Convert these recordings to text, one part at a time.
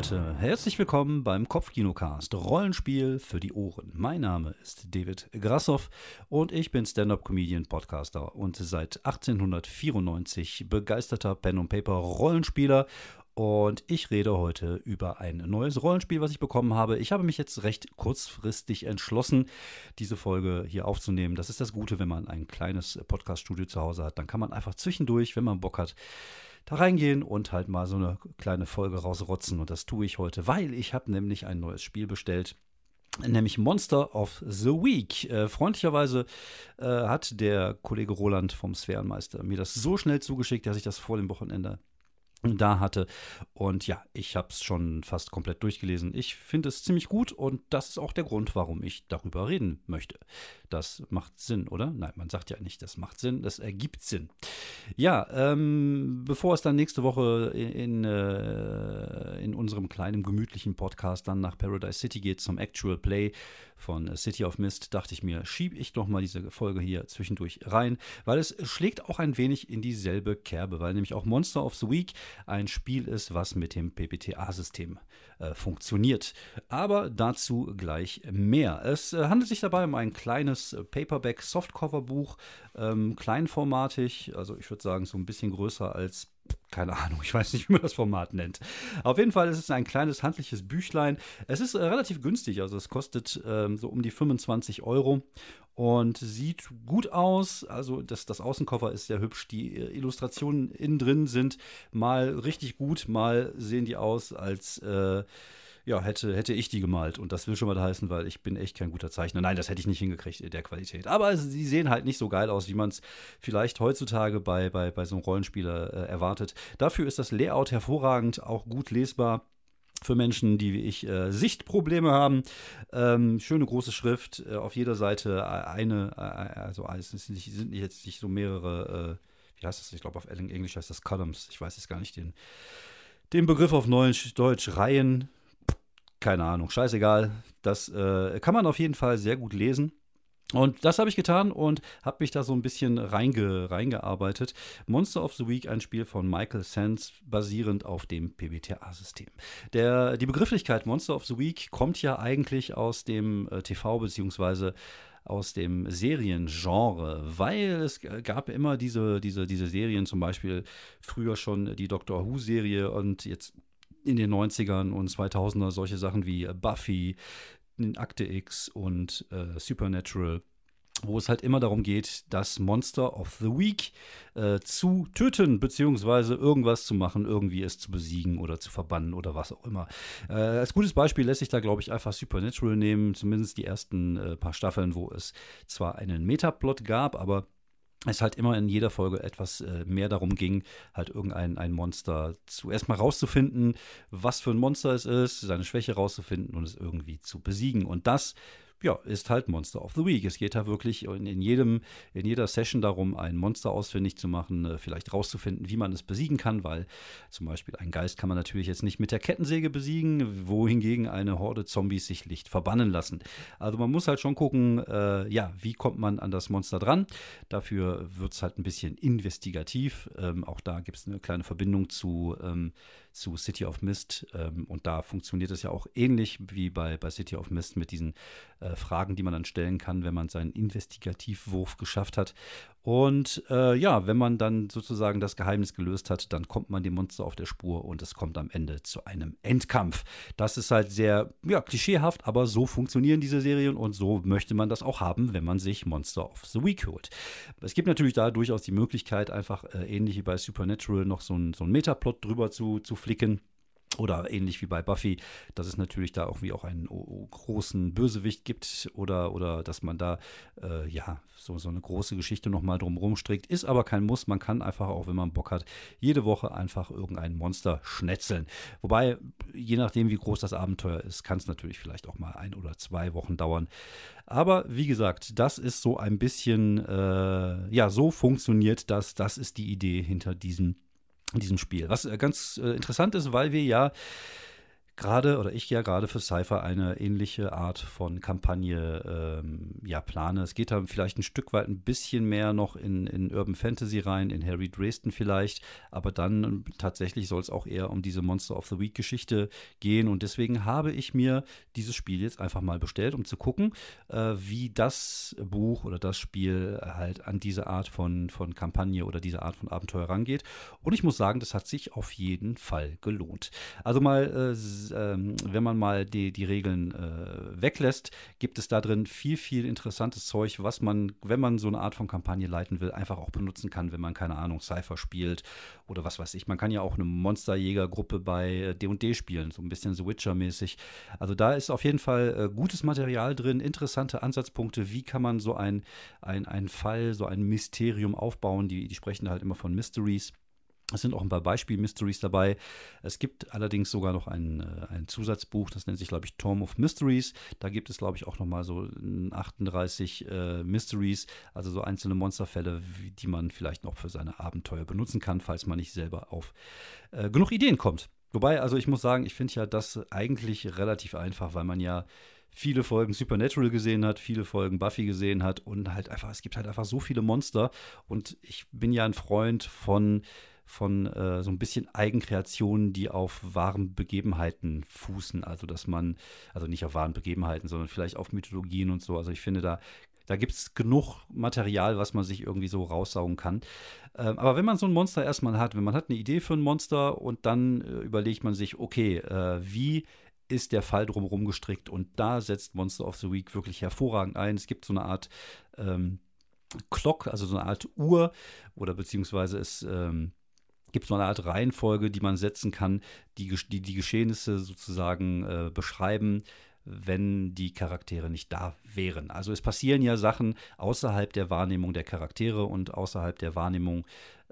Leute, herzlich willkommen beim Kopfkinocast Rollenspiel für die Ohren. Mein Name ist David Grassoff und ich bin Stand-up-Comedian, Podcaster und seit 1894 begeisterter Pen und Paper Rollenspieler und ich rede heute über ein neues Rollenspiel, was ich bekommen habe. Ich habe mich jetzt recht kurzfristig entschlossen, diese Folge hier aufzunehmen. Das ist das Gute, wenn man ein kleines Podcast-Studio zu Hause hat. Dann kann man einfach zwischendurch, wenn man Bock hat, da reingehen und halt mal so eine kleine Folge rausrotzen. Und das tue ich heute, weil ich habe nämlich ein neues Spiel bestellt nämlich Monster of the Week. Äh, freundlicherweise äh, hat der Kollege Roland vom Sphärenmeister mir das so schnell zugeschickt, dass ich das vor dem Wochenende da hatte. Und ja, ich habe es schon fast komplett durchgelesen. Ich finde es ziemlich gut und das ist auch der Grund, warum ich darüber reden möchte. Das macht Sinn, oder? Nein, man sagt ja nicht, das macht Sinn, das ergibt Sinn. Ja, ähm, bevor es dann nächste Woche in, in, äh, in unserem kleinen gemütlichen Podcast dann nach Paradise City geht zum Actual Play von City of Mist, dachte ich mir, schiebe ich doch mal diese Folge hier zwischendurch rein, weil es schlägt auch ein wenig in dieselbe Kerbe, weil nämlich auch Monster of the Week ein Spiel ist, was mit dem PPTA-System äh, funktioniert. Aber dazu gleich mehr. Es äh, handelt sich dabei um ein kleines Paperback-Softcover-Buch, ähm, kleinformatig, also ich würde sagen so ein bisschen größer als keine Ahnung, ich weiß nicht, wie man das Format nennt. Auf jeden Fall ist es ein kleines handliches Büchlein. Es ist äh, relativ günstig, also es kostet ähm, so um die 25 Euro und sieht gut aus. Also das, das Außencover ist sehr hübsch. Die äh, Illustrationen innen drin sind mal richtig gut, mal sehen die aus als äh, ja, hätte, hätte ich die gemalt. Und das will schon mal heißen, weil ich bin echt kein guter Zeichner. Nein, das hätte ich nicht hingekriegt in der Qualität. Aber sie sehen halt nicht so geil aus, wie man es vielleicht heutzutage bei, bei, bei so einem Rollenspieler äh, erwartet. Dafür ist das Layout hervorragend, auch gut lesbar für Menschen, die wie ich äh, Sichtprobleme haben. Ähm, schöne große Schrift, äh, auf jeder Seite eine, äh, also es sind, nicht, sind jetzt nicht so mehrere, äh, wie heißt das? Ich glaube auf Englisch heißt das Columns. Ich weiß jetzt gar nicht den, den Begriff auf Deutsch, Deutsch Reihen keine Ahnung, scheißegal. Das äh, kann man auf jeden Fall sehr gut lesen. Und das habe ich getan und habe mich da so ein bisschen reinge, reingearbeitet. Monster of the Week, ein Spiel von Michael Sands, basierend auf dem PBTA-System. Die Begrifflichkeit Monster of the Week kommt ja eigentlich aus dem äh, TV- bzw. aus dem Seriengenre, weil es gab immer diese, diese, diese Serien, zum Beispiel früher schon die Doctor Who-Serie und jetzt in den 90ern und 2000er solche Sachen wie Buffy, Akte X und äh, Supernatural wo es halt immer darum geht, das Monster of the Week äh, zu töten, beziehungsweise irgendwas zu machen, irgendwie es zu besiegen oder zu verbannen oder was auch immer. Äh, als gutes Beispiel lässt sich da, glaube ich, einfach Supernatural nehmen, zumindest die ersten äh, paar Staffeln, wo es zwar einen Metaplot gab, aber es halt immer in jeder Folge etwas äh, mehr darum ging, halt irgendein ein Monster zuerst mal rauszufinden, was für ein Monster es ist, seine Schwäche rauszufinden und es irgendwie zu besiegen. Und das ja, ist halt Monster of the Week. Es geht da wirklich in, in, jedem, in jeder Session darum, ein Monster ausfindig zu machen, äh, vielleicht rauszufinden, wie man es besiegen kann, weil zum Beispiel ein Geist kann man natürlich jetzt nicht mit der Kettensäge besiegen, wohingegen eine Horde Zombies sich Licht verbannen lassen. Also man muss halt schon gucken, äh, ja, wie kommt man an das Monster dran. Dafür wird es halt ein bisschen investigativ. Ähm, auch da gibt es eine kleine Verbindung zu ähm, zu City of Mist. Ähm, und da funktioniert es ja auch ähnlich wie bei, bei City of Mist mit diesen äh, Fragen, die man dann stellen kann, wenn man seinen Investigativwurf geschafft hat. Und äh, ja, wenn man dann sozusagen das Geheimnis gelöst hat, dann kommt man dem Monster auf der Spur und es kommt am Ende zu einem Endkampf. Das ist halt sehr ja, klischeehaft, aber so funktionieren diese Serien und so möchte man das auch haben, wenn man sich Monster of the Week holt. Es gibt natürlich da durchaus die Möglichkeit, einfach äh, ähnlich wie bei Supernatural noch so ein, so Metaplot drüber zu, zu flicken. Oder ähnlich wie bei Buffy, dass es natürlich da auch wie auch einen großen Bösewicht gibt oder, oder dass man da äh, ja so, so eine große Geschichte nochmal drumherum strickt. Ist aber kein Muss. Man kann einfach auch, wenn man Bock hat, jede Woche einfach irgendein Monster schnetzeln. Wobei, je nachdem, wie groß das Abenteuer ist, kann es natürlich vielleicht auch mal ein oder zwei Wochen dauern. Aber wie gesagt, das ist so ein bisschen, äh, ja, so funktioniert das. Das ist die Idee hinter diesem in diesem Spiel. Was äh, ganz äh, interessant ist, weil wir ja gerade oder ich ja gerade für Cypher eine ähnliche Art von Kampagne ähm, ja plane. Es geht da vielleicht ein Stück weit ein bisschen mehr noch in, in Urban Fantasy rein, in Harry Dresden vielleicht, aber dann tatsächlich soll es auch eher um diese Monster of the Week Geschichte gehen und deswegen habe ich mir dieses Spiel jetzt einfach mal bestellt, um zu gucken, äh, wie das Buch oder das Spiel halt an diese Art von, von Kampagne oder diese Art von Abenteuer rangeht. Und ich muss sagen, das hat sich auf jeden Fall gelohnt. Also mal, äh, äh, wenn man mal die, die Regeln äh, weglässt, gibt es da drin viel, viel interessantes Zeug, was man, wenn man so eine Art von Kampagne leiten will, einfach auch benutzen kann, wenn man, keine Ahnung, Cypher spielt oder was weiß ich. Man kann ja auch eine Monsterjägergruppe bei D&D spielen, so ein bisschen The Witcher-mäßig. Also da ist auf jeden Fall äh, gutes Material drin, interessante Ansatzpunkte, wie kann man so ein, ein Fall, so ein Mysterium aufbauen. Die, die sprechen halt immer von Mysteries. Es sind auch ein paar Beispiel-Mysteries dabei. Es gibt allerdings sogar noch ein, äh, ein Zusatzbuch, das nennt sich, glaube ich, Tome of Mysteries. Da gibt es, glaube ich, auch nochmal so 38 äh, Mysteries, also so einzelne Monsterfälle, die man vielleicht noch für seine Abenteuer benutzen kann, falls man nicht selber auf äh, genug Ideen kommt. Wobei, also ich muss sagen, ich finde ja das eigentlich relativ einfach, weil man ja viele Folgen Supernatural gesehen hat, viele Folgen Buffy gesehen hat und halt einfach, es gibt halt einfach so viele Monster und ich bin ja ein Freund von von äh, so ein bisschen Eigenkreationen, die auf wahren Begebenheiten fußen. Also, dass man, also nicht auf wahren Begebenheiten, sondern vielleicht auf Mythologien und so. Also, ich finde, da, da gibt es genug Material, was man sich irgendwie so raussaugen kann. Ähm, aber wenn man so ein Monster erstmal hat, wenn man hat eine Idee für ein Monster und dann äh, überlegt man sich, okay, äh, wie ist der Fall drumherum gestrickt. Und da setzt Monster of the Week wirklich hervorragend ein. Es gibt so eine Art ähm, Clock, also so eine Art Uhr, oder beziehungsweise es ähm, gibt so eine Art Reihenfolge, die man setzen kann, die die, die Geschehnisse sozusagen äh, beschreiben, wenn die Charaktere nicht da wären. Also es passieren ja Sachen außerhalb der Wahrnehmung der Charaktere und außerhalb der Wahrnehmung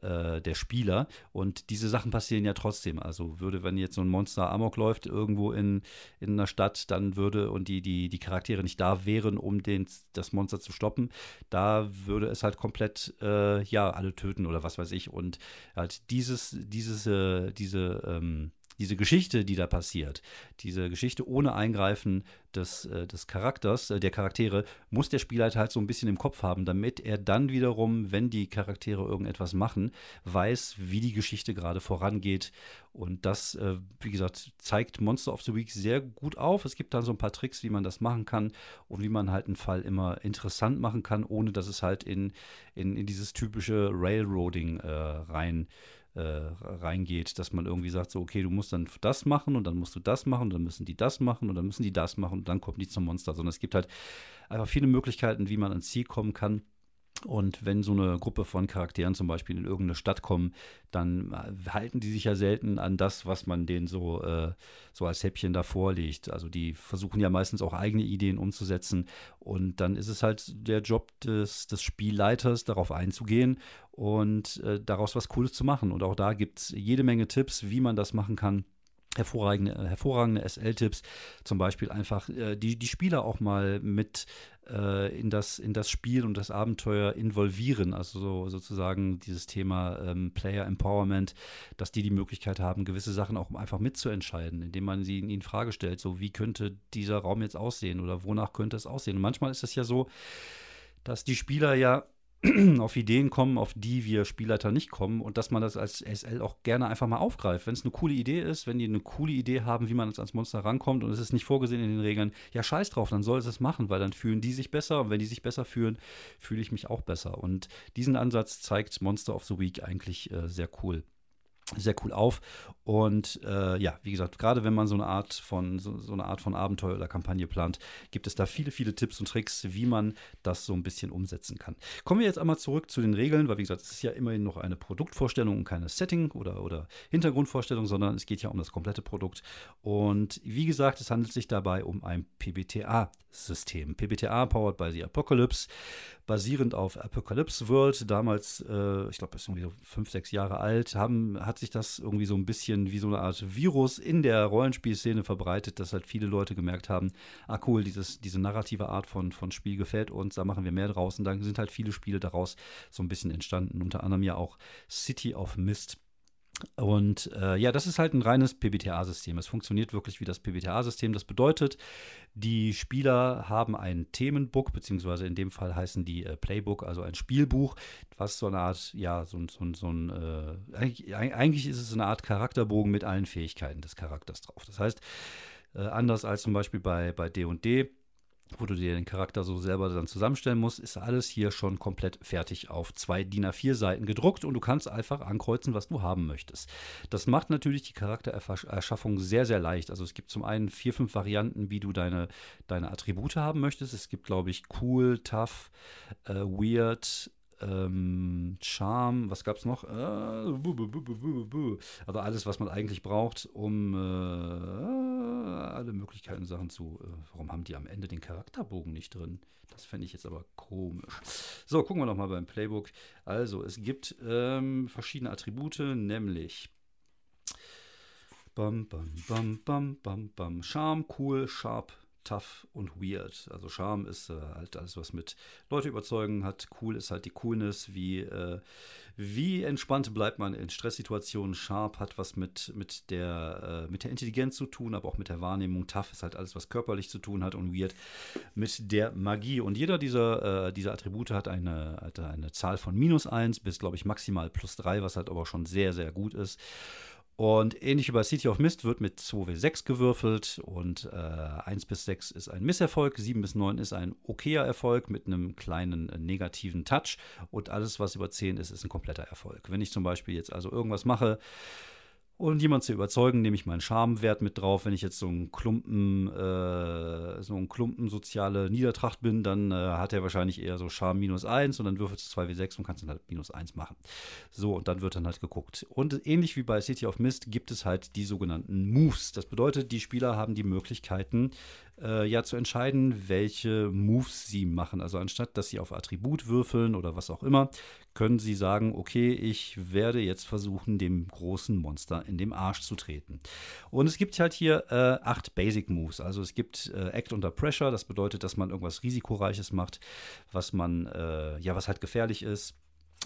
äh, der Spieler. Und diese Sachen passieren ja trotzdem. Also würde, wenn jetzt so ein Monster Amok läuft irgendwo in, in einer Stadt, dann würde und die, die, die Charaktere nicht da wären, um den, das Monster zu stoppen, da würde es halt komplett, äh, ja, alle töten oder was weiß ich. Und halt dieses, dieses, äh, diese, ähm, diese Geschichte, die da passiert, diese Geschichte ohne Eingreifen des, äh, des Charakters, äh, der Charaktere, muss der Spieler halt so ein bisschen im Kopf haben, damit er dann wiederum, wenn die Charaktere irgendetwas machen, weiß, wie die Geschichte gerade vorangeht. Und das, äh, wie gesagt, zeigt Monster of the Week sehr gut auf. Es gibt dann so ein paar Tricks, wie man das machen kann und wie man halt einen Fall immer interessant machen kann, ohne dass es halt in, in, in dieses typische Railroading rein äh, reingeht, dass man irgendwie sagt, so, okay, du musst dann das machen und dann musst du das machen und dann müssen die das machen und dann müssen die das machen und dann kommen die zum Monster, sondern es gibt halt einfach viele Möglichkeiten, wie man ans Ziel kommen kann. Und wenn so eine Gruppe von Charakteren zum Beispiel in irgendeine Stadt kommen, dann äh, halten die sich ja selten an das, was man denen so, äh, so als Häppchen da vorlegt. Also die versuchen ja meistens auch eigene Ideen umzusetzen. Und dann ist es halt der Job des, des Spielleiters, darauf einzugehen und äh, daraus was Cooles zu machen. Und auch da gibt es jede Menge Tipps, wie man das machen kann hervorragende, hervorragende SL-Tipps, zum Beispiel einfach äh, die, die Spieler auch mal mit äh, in, das, in das Spiel und das Abenteuer involvieren, also so, sozusagen dieses Thema ähm, Player Empowerment, dass die die Möglichkeit haben, gewisse Sachen auch einfach mitzuentscheiden, indem man sie in ihnen Frage stellt, so wie könnte dieser Raum jetzt aussehen oder wonach könnte es aussehen. Und manchmal ist es ja so, dass die Spieler ja auf Ideen kommen, auf die wir Spielleiter nicht kommen und dass man das als SL auch gerne einfach mal aufgreift. Wenn es eine coole Idee ist, wenn die eine coole Idee haben, wie man ans Monster rankommt und es ist nicht vorgesehen in den Regeln, ja, scheiß drauf, dann soll es es machen, weil dann fühlen die sich besser und wenn die sich besser fühlen, fühle ich mich auch besser. Und diesen Ansatz zeigt Monster of the Week eigentlich äh, sehr cool sehr cool auf. Und äh, ja, wie gesagt, gerade wenn man so eine Art von so, so, eine Art von Abenteuer oder Kampagne plant, gibt es da viele, viele Tipps und Tricks, wie man das so ein bisschen umsetzen kann. Kommen wir jetzt einmal zurück zu den Regeln, weil wie gesagt, es ist ja immerhin noch eine Produktvorstellung und keine Setting oder, oder Hintergrundvorstellung, sondern es geht ja um das komplette Produkt. Und wie gesagt, es handelt sich dabei um ein PBTA-System. PBTA powered by the Apocalypse basierend auf Apocalypse World, damals, äh, ich glaube, ist irgendwie so fünf, sechs Jahre alt, haben, hat sich das irgendwie so ein bisschen wie so eine Art Virus in der Rollenspielszene verbreitet, dass halt viele Leute gemerkt haben, ah cool, dieses, diese narrative Art von, von Spiel gefällt uns, da machen wir mehr draus. Und dann sind halt viele Spiele daraus so ein bisschen entstanden, unter anderem ja auch City of Mist Und äh, ja, das ist halt ein reines PBTA-System. Es funktioniert wirklich wie das PBTA-System. Das bedeutet, die Spieler haben ein Themenbook, beziehungsweise in dem Fall heißen die äh, Playbook, also ein Spielbuch, was so eine Art, ja, so, so, so ein, äh, eigentlich, eigentlich, ist es eine Art Charakterbogen mit allen Fähigkeiten des Charakters drauf. Das heißt, äh, anders als zum Beispiel bei D&D, &D, wo du dir den Charakter so selber dann zusammenstellen musst, ist alles hier schon komplett fertig auf zwei DIN A4 Seiten gedruckt und du kannst einfach ankreuzen, was du haben möchtest. Das macht natürlich die Charaktererschaffung sehr, sehr leicht. Also es gibt zum einen vier, fünf Varianten, wie du deine, deine Attribute haben möchtest. Es gibt, glaube ich, cool, tough, äh, weird, ähm, Charme, was gab es noch? Äh, also alles, was man eigentlich braucht, um äh, alle Möglichkeiten Sachen zu. Äh, warum haben die am Ende den Charakterbogen nicht drin? Das fände ich jetzt aber komisch. So, gucken wir noch mal beim Playbook. Also, es gibt ähm, verschiedene Attribute, nämlich Bam, bam, bam, bam, bam, bam. Charme, cool, sharp, tough und weird. Also Charme ist äh, halt alles, was mit Leute überzeugen hat. Cool ist halt die Coolness. Wie, äh, wie entspannt bleibt man in Stresssituationen. Sharp hat was mit, mit, der, äh, mit der Intelligenz zu tun, aber auch mit der Wahrnehmung. Tough ist halt alles, was körperlich zu tun hat. Und weird mit der Magie. Und jeder dieser, äh, dieser Attribute hat eine, hat eine Zahl von minus 1 bis, glaube ich, maximal plus 3, was halt aber schon sehr, sehr gut ist. Und ähnlich wie bei City of Mist wird mit 2W6 gewürfelt und äh, 1 bis 6 ist ein Misserfolg, 7 bis 9 ist ein okayer Erfolg mit einem kleinen äh, negativen Touch und alles, was über 10 ist, ist ein kompletter Erfolg. Wenn ich zum Beispiel jetzt also irgendwas mache, und jemand zu überzeugen, nehme ich meinen Schamwert mit drauf. Wenn ich jetzt so ein Klumpen, äh, so ein Klumpen soziale Niedertracht bin, dann äh, hat er wahrscheinlich eher so Scham minus 1 und dann würfelst du 2W6 und kannst dann halt minus 1 machen. So, und dann wird dann halt geguckt. Und ähnlich wie bei City of Mist gibt es halt die sogenannten Moves. Das bedeutet, die Spieler haben die Möglichkeiten, äh, ja zu entscheiden, welche Moves sie machen. Also anstatt, dass sie auf Attribut würfeln oder was auch immer, können sie sagen, okay, ich werde jetzt versuchen, dem großen Monster in den Arsch zu treten. Und es gibt halt hier äh, acht Basic Moves. Also es gibt äh, Act Under Pressure, das bedeutet, dass man irgendwas Risikoreiches macht, was man, äh, ja, was halt gefährlich ist.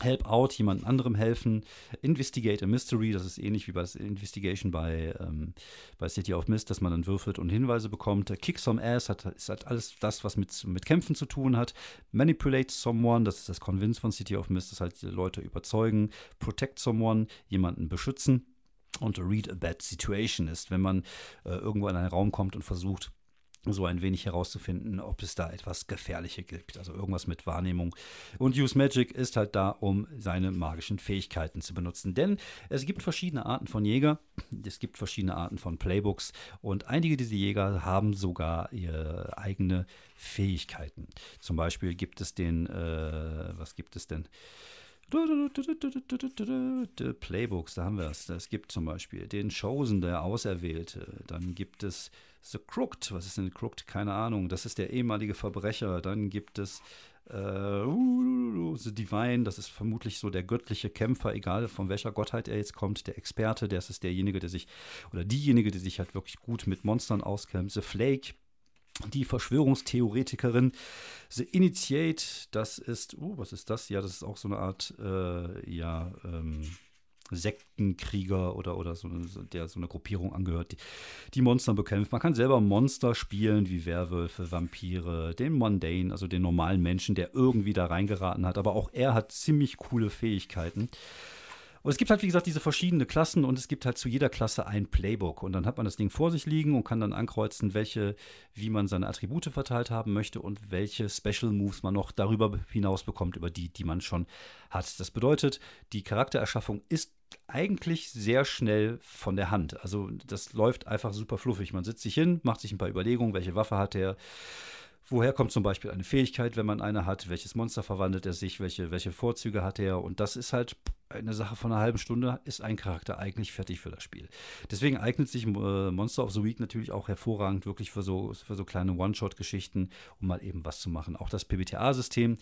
Help out, jemand anderem helfen. Investigate a Mystery, das ist ähnlich wie bei Investigation bei, ähm, bei City of Mist, dass man dann würfelt und Hinweise bekommt. Kick some ass hat, ist halt alles das, was mit, mit Kämpfen zu tun hat. Manipulate someone, das ist das Convince von City of Mist, das halt Leute überzeugen. Protect someone, jemanden beschützen. Und read a bad situation ist, wenn man äh, irgendwo in einen Raum kommt und versucht, so ein wenig herauszufinden, ob es da etwas Gefährliches gibt, also irgendwas mit Wahrnehmung. Und Use Magic ist halt da, um seine magischen Fähigkeiten zu benutzen. Denn es gibt verschiedene Arten von Jäger, es gibt verschiedene Arten von Playbooks und einige dieser Jäger haben sogar ihre eigene Fähigkeiten. Zum Beispiel gibt es den, äh, was gibt es denn? Playbooks, da haben wir es. Es gibt zum Beispiel den Chosen, der Auserwählte. Dann gibt es The Crooked. Was ist denn Crooked? Keine Ahnung. Das ist der ehemalige Verbrecher. Dann gibt es äh, The Divine. Das ist vermutlich so der göttliche Kämpfer, egal von welcher Gottheit er jetzt kommt. Der Experte, das ist derjenige, der sich, oder diejenige, die sich halt wirklich gut mit Monstern auskennt. The Flake die Verschwörungstheoretikerin The Initiate, das ist, oh, was ist das? Ja, das ist auch so eine Art, äh, ja, ähm, Sektenkrieger oder, oder so, der so eine Gruppierung angehört, die, die Monster bekämpft. Man kann selber Monster spielen, wie Werwölfe, Vampire, den Mundane, also den normalen Menschen, der irgendwie da reingeraten hat. Aber auch er hat ziemlich coole Fähigkeiten. Und es gibt halt, wie gesagt, diese verschiedenen Klassen und es gibt halt zu jeder Klasse ein Playbook. Und dann hat man das Ding vor sich liegen und kann dann ankreuzen, welche, wie man seine Attribute verteilt haben möchte und welche Special Moves man noch darüber hinaus bekommt, über die, die man schon hat. Das bedeutet, die Charaktererschaffung ist eigentlich sehr schnell von der Hand. Also das läuft einfach super fluffig. Man sitzt sich hin, macht sich ein paar Überlegungen, welche Waffe hat er, Woher kommt zum Beispiel eine Fähigkeit, wenn man eine hat? Welches Monster verwandelt er sich? Welche, welche Vorzüge hat er? Und das ist halt eine Sache von einer halben Stunde, ist ein Charakter eigentlich fertig für das Spiel. Deswegen eignet sich äh, Monster of the Week natürlich auch hervorragend wirklich für so, für so kleine One-Shot-Geschichten, um mal eben was zu machen. Auch das PBTA-System,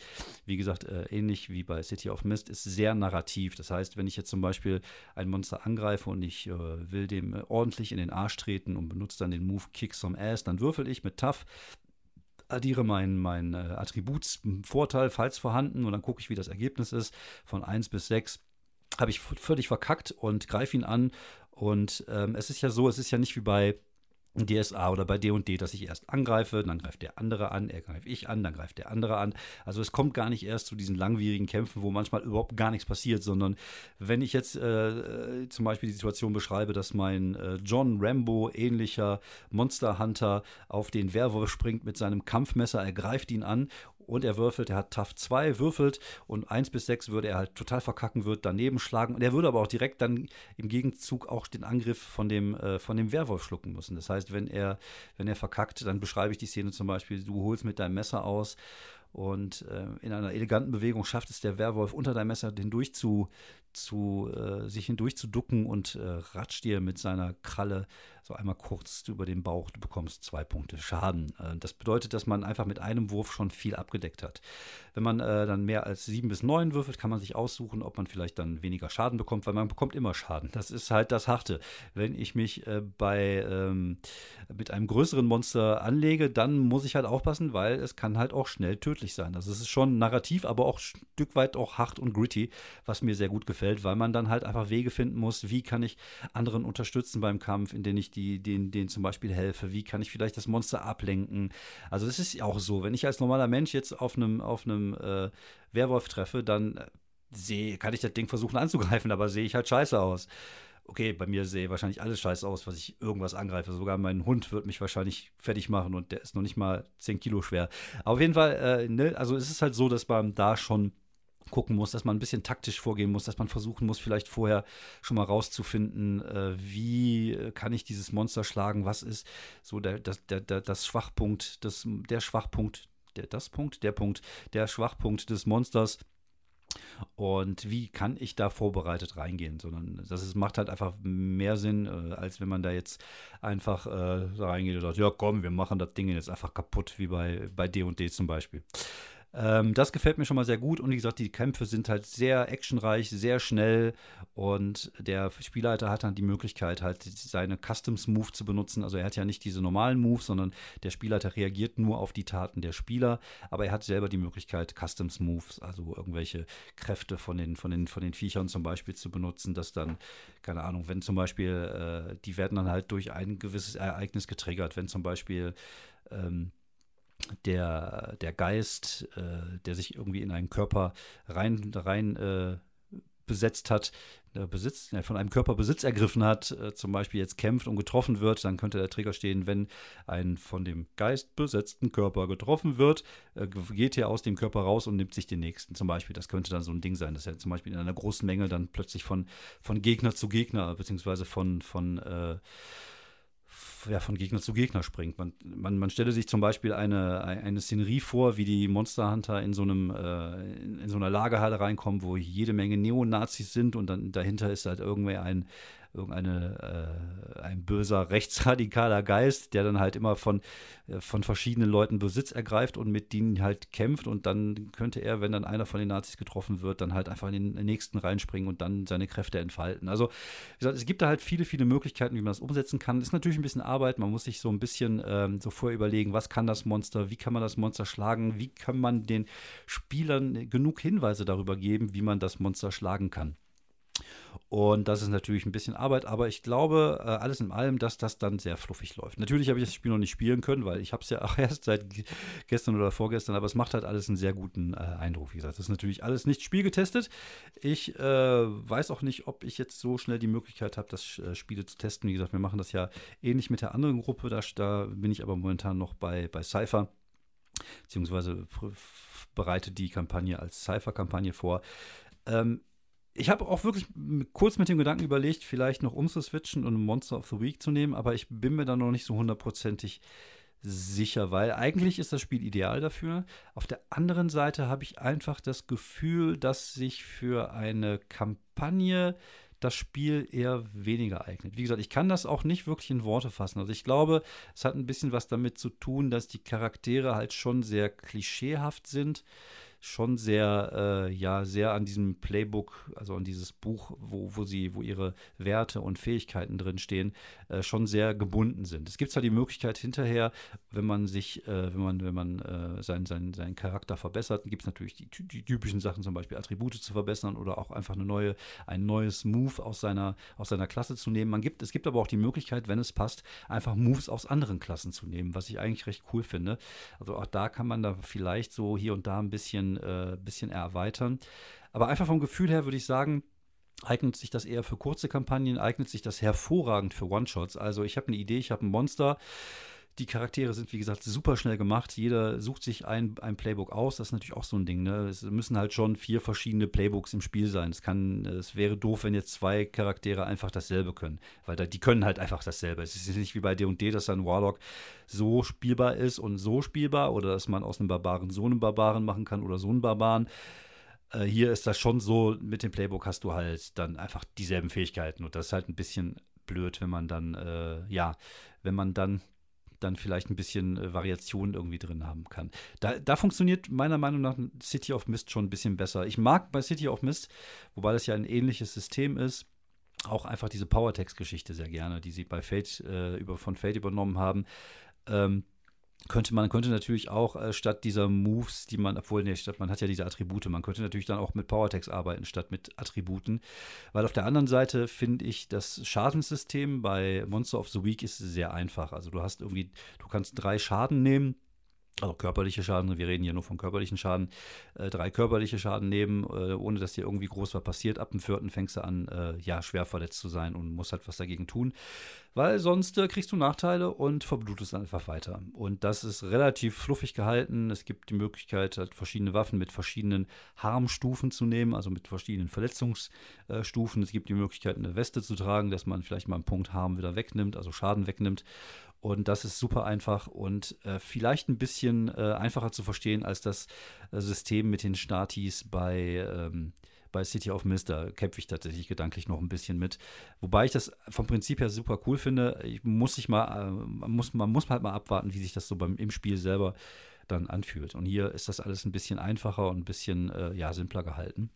wie gesagt, äh, ähnlich wie bei City of Mist, ist sehr narrativ. Das heißt, wenn ich jetzt zum Beispiel ein Monster angreife und ich äh, will dem ordentlich in den Arsch treten und benutze dann den Move Kick Some Ass, dann würfel ich mit Tough addiere meinen mein, äh, Attributsvorteil, falls vorhanden, und dann gucke ich, wie das Ergebnis ist, von 1 bis 6 habe ich völlig verkackt und greife ihn an. Und ähm, es ist ja so, es ist ja nicht wie bei DSA oder bei D&D, dass ich erst angreife, dann greift der andere an, er greift ich an, dann greift der andere an. Also es kommt gar nicht erst zu diesen langwierigen Kämpfen, wo manchmal überhaupt gar nichts passiert, sondern wenn ich jetzt äh, zum Beispiel die Situation beschreibe, dass mein äh, John Rambo ähnlicher Monster Hunter auf den Werwolf springt mit seinem Kampfmesser, er greift ihn an und er würfelt, er hat Tough 2, würfelt und 1 bis 6 würde er halt total verkacken, wird daneben schlagen und er würde aber auch direkt dann im Gegenzug auch den Angriff von dem, äh, von dem Werwolf schlucken müssen. Das heißt, wenn er, wenn er verkackt, dann beschreibe ich die Szene zum Beispiel, du holst mit deinem Messer aus und äh, in einer eleganten Bewegung schafft es der Werwolf unter dein Messer hindurch zu, zu äh, sich hindurch zu ducken und äh, ratscht dir mit seiner Kralle so einmal kurz über den Bauch. Du bekommst zwei Punkte Schaden. Äh, das bedeutet, dass man einfach mit einem Wurf schon viel abgedeckt hat. Wenn man äh, dann mehr als sieben bis neun würfelt, kann man sich aussuchen, ob man vielleicht dann weniger Schaden bekommt, weil man bekommt immer Schaden. Das ist halt das Harte. Wenn ich mich äh, bei ähm, mit einem größeren Monster anlege, dann muss ich halt aufpassen, weil es kann halt auch schnell tödlich sein. Also es ist schon narrativ, aber auch ein Stück weit auch hart und gritty, was mir sehr gut gefällt, weil man dann halt einfach Wege finden muss, wie kann ich anderen unterstützen beim Kampf, in denen ich die, denen, denen zum Beispiel helfe, wie kann ich vielleicht das Monster ablenken. Also es ist auch so, wenn ich als normaler Mensch jetzt auf einem, auf einem äh, Werwolf treffe, dann äh, sehe, kann ich das Ding versuchen anzugreifen, aber sehe ich halt scheiße aus. Okay, bei mir sehe wahrscheinlich alles scheiße aus, was ich irgendwas angreife. Sogar mein Hund wird mich wahrscheinlich fertig machen und der ist noch nicht mal 10 Kilo schwer. Aber auf jeden Fall, äh, ne, also es ist halt so, dass man da schon gucken muss, dass man ein bisschen taktisch vorgehen muss, dass man versuchen muss, vielleicht vorher schon mal rauszufinden, äh, wie kann ich dieses Monster schlagen, was ist so der, das, der, der, das Schwachpunkt, das, der Schwachpunkt der, das Punkt, der Punkt, der Schwachpunkt des Monsters. Und wie kann ich da vorbereitet reingehen? Sondern das ist, macht halt einfach mehr Sinn, äh, als wenn man da jetzt einfach äh, reingeht und sagt, ja komm, wir machen das Ding jetzt einfach kaputt, wie bei, bei D&D zum Beispiel. Ähm, das gefällt mir schon mal sehr gut und wie gesagt, die Kämpfe sind halt sehr actionreich, sehr schnell und der Spielleiter hat dann die Möglichkeit, halt seine Customs-Move zu benutzen. Also er hat ja nicht diese normalen Moves, sondern der Spielleiter reagiert nur auf die Taten der Spieler, aber er hat selber die Möglichkeit, Customs-Moves, also irgendwelche Kräfte von den, von, den, von den Viechern zum Beispiel zu benutzen, dass dann, keine Ahnung, wenn zum Beispiel, äh, die werden dann halt durch ein gewisses Ereignis getriggert, wenn zum Beispiel ähm, der, der Geist, äh, der sich irgendwie in einen Körper rein, rein äh, besetzt hat, der Besitz, der von einem Körper Besitz ergriffen hat, äh, zum Beispiel jetzt kämpft und getroffen wird, dann könnte der Trigger stehen, wenn ein von dem Geist besetzten Körper getroffen wird, äh, geht er aus dem Körper raus und nimmt sich den nächsten. Zum Beispiel, das könnte dann so ein Ding sein, dass er zum Beispiel in einer großen Menge dann plötzlich von, von Gegner zu Gegner, beziehungsweise von, von äh, ja, von Gegner zu Gegner springt. Man, man, man stelle sich zum Beispiel eine, eine Szenerie vor, wie die Monster Hunter in so, einem, äh, in, so einer Lagerhalle reinkommen, wo jede Menge Neonazis sind und dann dahinter ist halt irgendwie ein, irgendeine, äh, ein böser rechtsradikaler Geist, der dann halt immer von, äh, von verschiedenen Leuten Besitz ergreift und mit denen halt kämpft und dann könnte er, wenn dann einer von den Nazis getroffen wird, dann halt einfach in den nächsten reinspringen und dann seine Kräfte entfalten. Also, wie gesagt, es gibt da halt viele, viele Möglichkeiten, wie man das umsetzen kann. Ist natürlich ein bisschen Arbeit, man muss sich so ein bisschen ähm, so vorher überlegen, was kann das Monster, wie kann man das Monster schlagen, wie kann man den Spielern genug Hinweise darüber geben, wie man das Monster schlagen kann. Und das ist natürlich ein bisschen Arbeit, aber ich glaube, äh, alles in allem, dass das dann sehr fluffig läuft. Natürlich habe ich das Spiel noch nicht spielen können, weil ich habe es ja auch erst seit gestern oder vorgestern, aber es macht halt alles einen sehr guten äh, Eindruck. Wie gesagt, das ist natürlich alles nicht spielgetestet. Ich äh, weiß auch nicht, ob ich jetzt so schnell die Möglichkeit habe, das äh, Spiele zu testen. Wie gesagt, wir machen das ja ähnlich mit der anderen Gruppe. Da, da bin ich aber momentan noch bei, bei Cypher, beziehungsweise bereite die Kampagne als Cypher-Kampagne vor. Ähm, ich habe auch wirklich kurz mit dem Gedanken überlegt, vielleicht noch umzuswitchen und Monster of the Week zu nehmen, aber ich bin mir da noch nicht so hundertprozentig sicher, weil eigentlich ist das Spiel ideal dafür. Auf der anderen Seite habe ich einfach das Gefühl, dass sich für eine Kampagne das Spiel eher weniger eignet. Wie gesagt, ich kann das auch nicht wirklich in Worte fassen. Also ich glaube, es hat ein bisschen was damit zu tun, dass die Charaktere halt schon sehr klischeehaft sind schon sehr, äh, ja, sehr an diesem Playbook, also an dieses Buch, wo, wo sie, wo ihre Werte und Fähigkeiten drinstehen, äh, schon sehr gebunden sind. Es gibt zwar die Möglichkeit hinterher, wenn man sich, äh, wenn man, wenn man äh, seinen, seinen, seinen Charakter verbessert, gibt es natürlich die, die, typischen Sachen, zum Beispiel Attribute zu verbessern oder auch einfach eine neue, ein neues Move aus seiner, aus seiner Klasse zu nehmen. Man gibt, es gibt aber auch die Möglichkeit, wenn es passt, einfach Moves aus anderen Klassen zu nehmen, was ich eigentlich recht cool finde. Also auch da kann man da vielleicht so hier und da ein bisschen, äh, bisschen erweitern. Aber einfach vom Gefühl her würde ich sagen, eignet sich das eher für kurze Kampagnen, eignet sich das hervorragend für One-Shots. Also ich habe eine Idee, ich habe ein Monster. Die Charaktere sind, wie gesagt, super schnell gemacht. Jeder sucht sich ein, ein Playbook aus. Das ist natürlich auch so ein Ding. Ne? Es müssen halt schon vier verschiedene Playbooks im Spiel sein. Es, kann, es wäre doof, wenn jetzt zwei Charaktere einfach dasselbe können. Weil da, die können halt einfach dasselbe. Es ist nicht wie bei D&D, dass ein Warlock so spielbar ist und so spielbar. Oder dass man aus einem Barbaren so einen Barbaren machen kann oder so einen Barbaren. Äh, hier ist das schon so, mit dem Playbook hast du halt dann einfach dieselben Fähigkeiten. Und das ist halt ein bisschen blöd, wenn man dann, äh, ja, wenn man dann dann vielleicht ein bisschen äh, Variation irgendwie drin haben kann. Da, da, funktioniert meiner Meinung nach City of Mist schon ein bisschen besser. Ich mag bei City of Mist, wobei das ja ein ähnliches System ist, auch einfach diese Powertext-Geschichte sehr gerne, die sie bei Fate äh, über, von Fate übernommen haben. Ähm, könnte man könnte natürlich auch äh, statt dieser Moves, die man, obwohl nee, statt, man hat ja diese Attribute, man könnte natürlich dann auch mit Powertext arbeiten statt mit Attributen, weil auf der anderen Seite finde ich das Schadenssystem bei Monster of the Week ist sehr einfach. Also du hast irgendwie, du kannst drei Schaden nehmen also körperliche Schaden, wir reden hier nur von körperlichen Schaden, äh, drei körperliche Schaden nehmen, äh, ohne dass dir irgendwie groß was passiert. Ab dem vierten fängst du an, äh, ja, schwer verletzt zu sein und musst halt was dagegen tun, weil sonst äh, kriegst du Nachteile und verblutest einfach weiter. Und das ist relativ fluffig gehalten. Es gibt die Möglichkeit, halt verschiedene Waffen mit verschiedenen Harmstufen zu nehmen, also mit verschiedenen Verletzungsstufen. Es gibt die Möglichkeit, eine Weste zu tragen, dass man vielleicht mal einen Punkt Harm wieder wegnimmt, also Schaden wegnimmt. Und das ist super einfach und äh, vielleicht ein bisschen äh, einfacher zu verstehen als das äh, System mit den Statis bei, ähm, bei City of Mist. Da kämpfe ich tatsächlich gedanklich noch ein bisschen mit. Wobei ich das vom Prinzip her super cool finde. Ich muss sich mal, äh, man, muss, man muss halt mal abwarten, wie sich das so beim, im Spiel selber dann anfühlt. Und hier ist das alles ein bisschen einfacher und ein bisschen äh, ja, simpler gehalten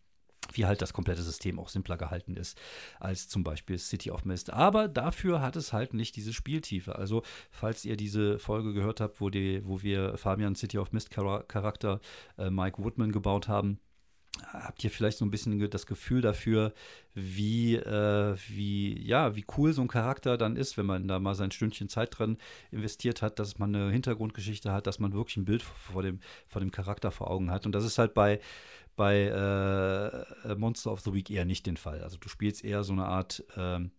wie halt das komplette System auch simpler gehalten ist als zum Beispiel City of Mist. Aber dafür hat es halt nicht diese Spieltiefe. Also, falls ihr diese Folge gehört habt, wo, die, wo wir Fabian City of Mist Charakter äh, Mike Woodman gebaut haben, habt ihr vielleicht so ein bisschen das Gefühl dafür, wie, äh, wie, ja, wie cool so ein Charakter dann ist, wenn man da mal sein Stündchen Zeit dran investiert hat, dass man eine Hintergrundgeschichte hat, dass man wirklich ein Bild vor dem, vor dem Charakter vor Augen hat. Und das ist halt bei, bei äh, Monster of the Week eher nicht den Fall. Also du spielst eher so eine Art ähm,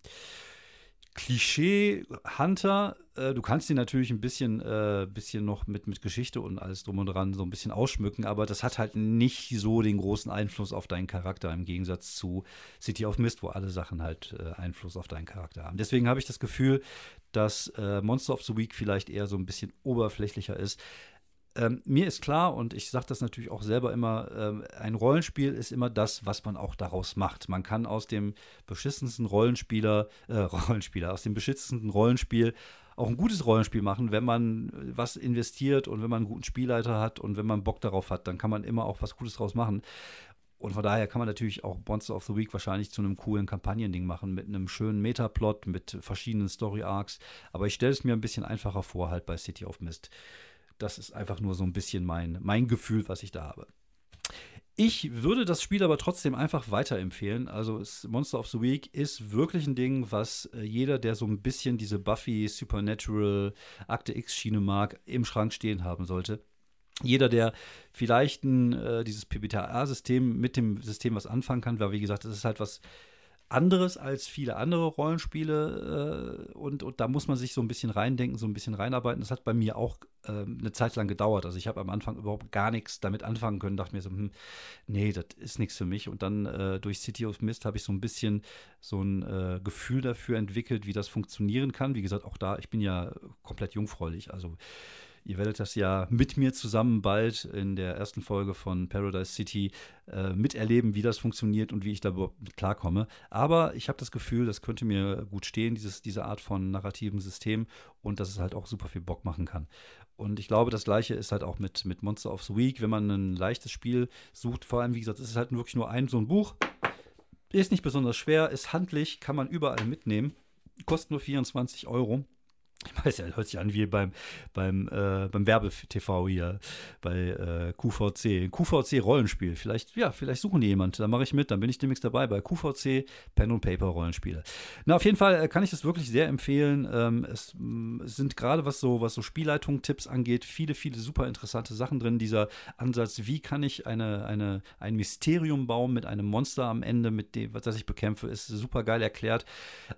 Klischee-Hunter. Äh, du kannst ihn natürlich ein bisschen, äh, bisschen noch mit, mit Geschichte und alles drum und dran so ein bisschen ausschmücken, aber das hat halt nicht so den großen Einfluss auf deinen Charakter im Gegensatz zu City of Mist, wo alle Sachen halt äh, Einfluss auf deinen Charakter haben. Deswegen habe ich das Gefühl, dass äh, Monster of the Week vielleicht eher so ein bisschen oberflächlicher ist. Ähm, mir ist klar, und ich sage das natürlich auch selber immer, ähm, ein Rollenspiel ist immer das, was man auch daraus macht. Man kann aus dem beschissensten Rollenspieler, äh, Rollenspieler, aus dem beschissensten Rollenspiel auch ein gutes Rollenspiel machen, wenn man was investiert und wenn man einen guten Spielleiter hat und wenn man Bock darauf hat, dann kann man immer auch was Gutes draus machen. Und von daher kann man natürlich auch Monster of the Week wahrscheinlich zu einem coolen Kampagnending machen, mit einem schönen Metaplot, mit verschiedenen Story-Arcs. Aber ich stelle es mir ein bisschen einfacher vor, halt bei City of Mist. Das ist einfach nur so ein bisschen mein, mein Gefühl, was ich da habe. Ich würde das Spiel aber trotzdem einfach weiterempfehlen. Also Monster of the Week ist wirklich ein Ding, was äh, jeder, der so ein bisschen diese Buffy, Supernatural, Akte X-Schiene mag, im Schrank stehen haben sollte. Jeder, der vielleicht ein, äh, dieses PBTA-System mit dem System was anfangen kann, weil wie gesagt, das ist halt was anderes als viele andere Rollenspiele äh, und, und da muss man sich so ein bisschen reindenken, so ein bisschen reinarbeiten. Das hat bei mir auch äh, eine Zeit lang gedauert. Also ich habe am Anfang überhaupt gar nichts damit anfangen können, dachte mir so, hm, nee, das ist nichts für mich. Und dann äh, durch City of Mist habe ich so ein bisschen so ein äh, Gefühl dafür entwickelt, wie das funktionieren kann. Wie gesagt, auch da, ich bin ja komplett jungfräulich. Also Ihr werdet das ja mit mir zusammen bald in der ersten Folge von Paradise City äh, miterleben, wie das funktioniert und wie ich da überhaupt klarkomme. Aber ich habe das Gefühl, das könnte mir gut stehen, dieses, diese Art von narrativen System und dass es halt auch super viel Bock machen kann. Und ich glaube, das gleiche ist halt auch mit, mit Monster of the Week, wenn man ein leichtes Spiel sucht. Vor allem, wie gesagt, es ist halt wirklich nur ein so ein Buch. Ist nicht besonders schwer, ist handlich, kann man überall mitnehmen. Kostet nur 24 Euro ich weiß ja, hört sich an wie beim, beim, äh, beim Werbe-TV hier, bei äh, QVC. QVC-Rollenspiel. Vielleicht, ja, vielleicht suchen die jemand. Da mache ich mit, dann bin ich demnächst dabei bei QVC Pen und Paper Rollenspiele. Na, auf jeden Fall äh, kann ich das wirklich sehr empfehlen. Ähm, es, mm, es, sind gerade was so, was so Spielleitung, Tipps angeht, viele, viele super interessante Sachen drin. Dieser Ansatz, wie kann ich eine, eine, ein Mysterium bauen mit einem Monster am Ende, mit dem, was ich bekämpfe, ist super geil erklärt.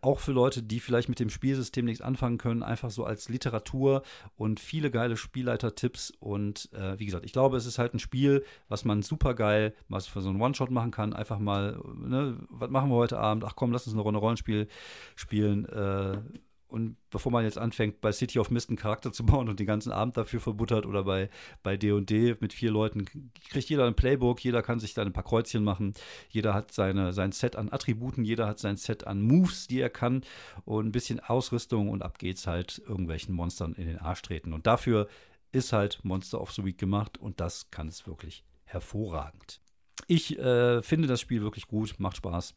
Auch für Leute, die vielleicht mit dem Spielsystem nichts anfangen können, einfach so als Literatur und viele geile Spielleiter-Tipps. Und äh, wie gesagt, ich glaube, es ist halt ein Spiel, was man super geil was für so einen One-Shot machen kann. Einfach mal, ne, was machen wir heute Abend? Ach komm, lass uns eine Runde Rollenspiel spielen. Äh, und bevor man jetzt anfängt, bei City of Mist einen Charakter zu bauen und den ganzen Abend dafür verbuttert oder bei bei D&D mit vier Leuten, kriegt jeder ein Playbook, jeder kann sich da ein paar Kreuzchen machen, jeder hat seine, sein Set an Attributen, jeder hat sein Set an Moves, die er kann und ein bisschen Ausrüstung und ab geht's halt irgendwelchen Monstern in den Arsch treten. Und dafür ist halt Monster of the Week gemacht und das kann es wirklich hervorragend. Ich äh, finde das Spiel wirklich gut, macht Spaß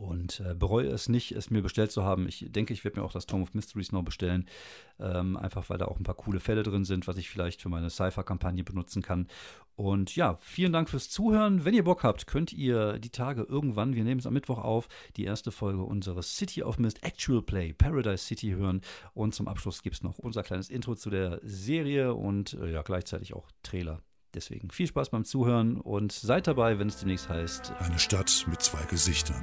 und äh, bereue es nicht, es mir bestellt zu haben. Ich denke, ich werde mir auch das Tome of Mysteries noch bestellen, ähm, einfach weil da auch ein paar coole Fälle drin sind, was ich vielleicht für meine Cypher-Kampagne benutzen kann. Und ja, vielen Dank fürs Zuhören. Wenn ihr Bock habt, könnt ihr die Tage irgendwann, wir nehmen es am Mittwoch auf, die erste Folge unseres City of Mist Actual Play Paradise City hören. Und zum Abschluss gibt es noch unser kleines Intro zu der Serie und äh, ja, gleichzeitig auch Trailer. Deswegen viel Spaß beim Zuhören und seid dabei, wenn es demnächst heißt. Eine Stadt mit zwei Gesichtern.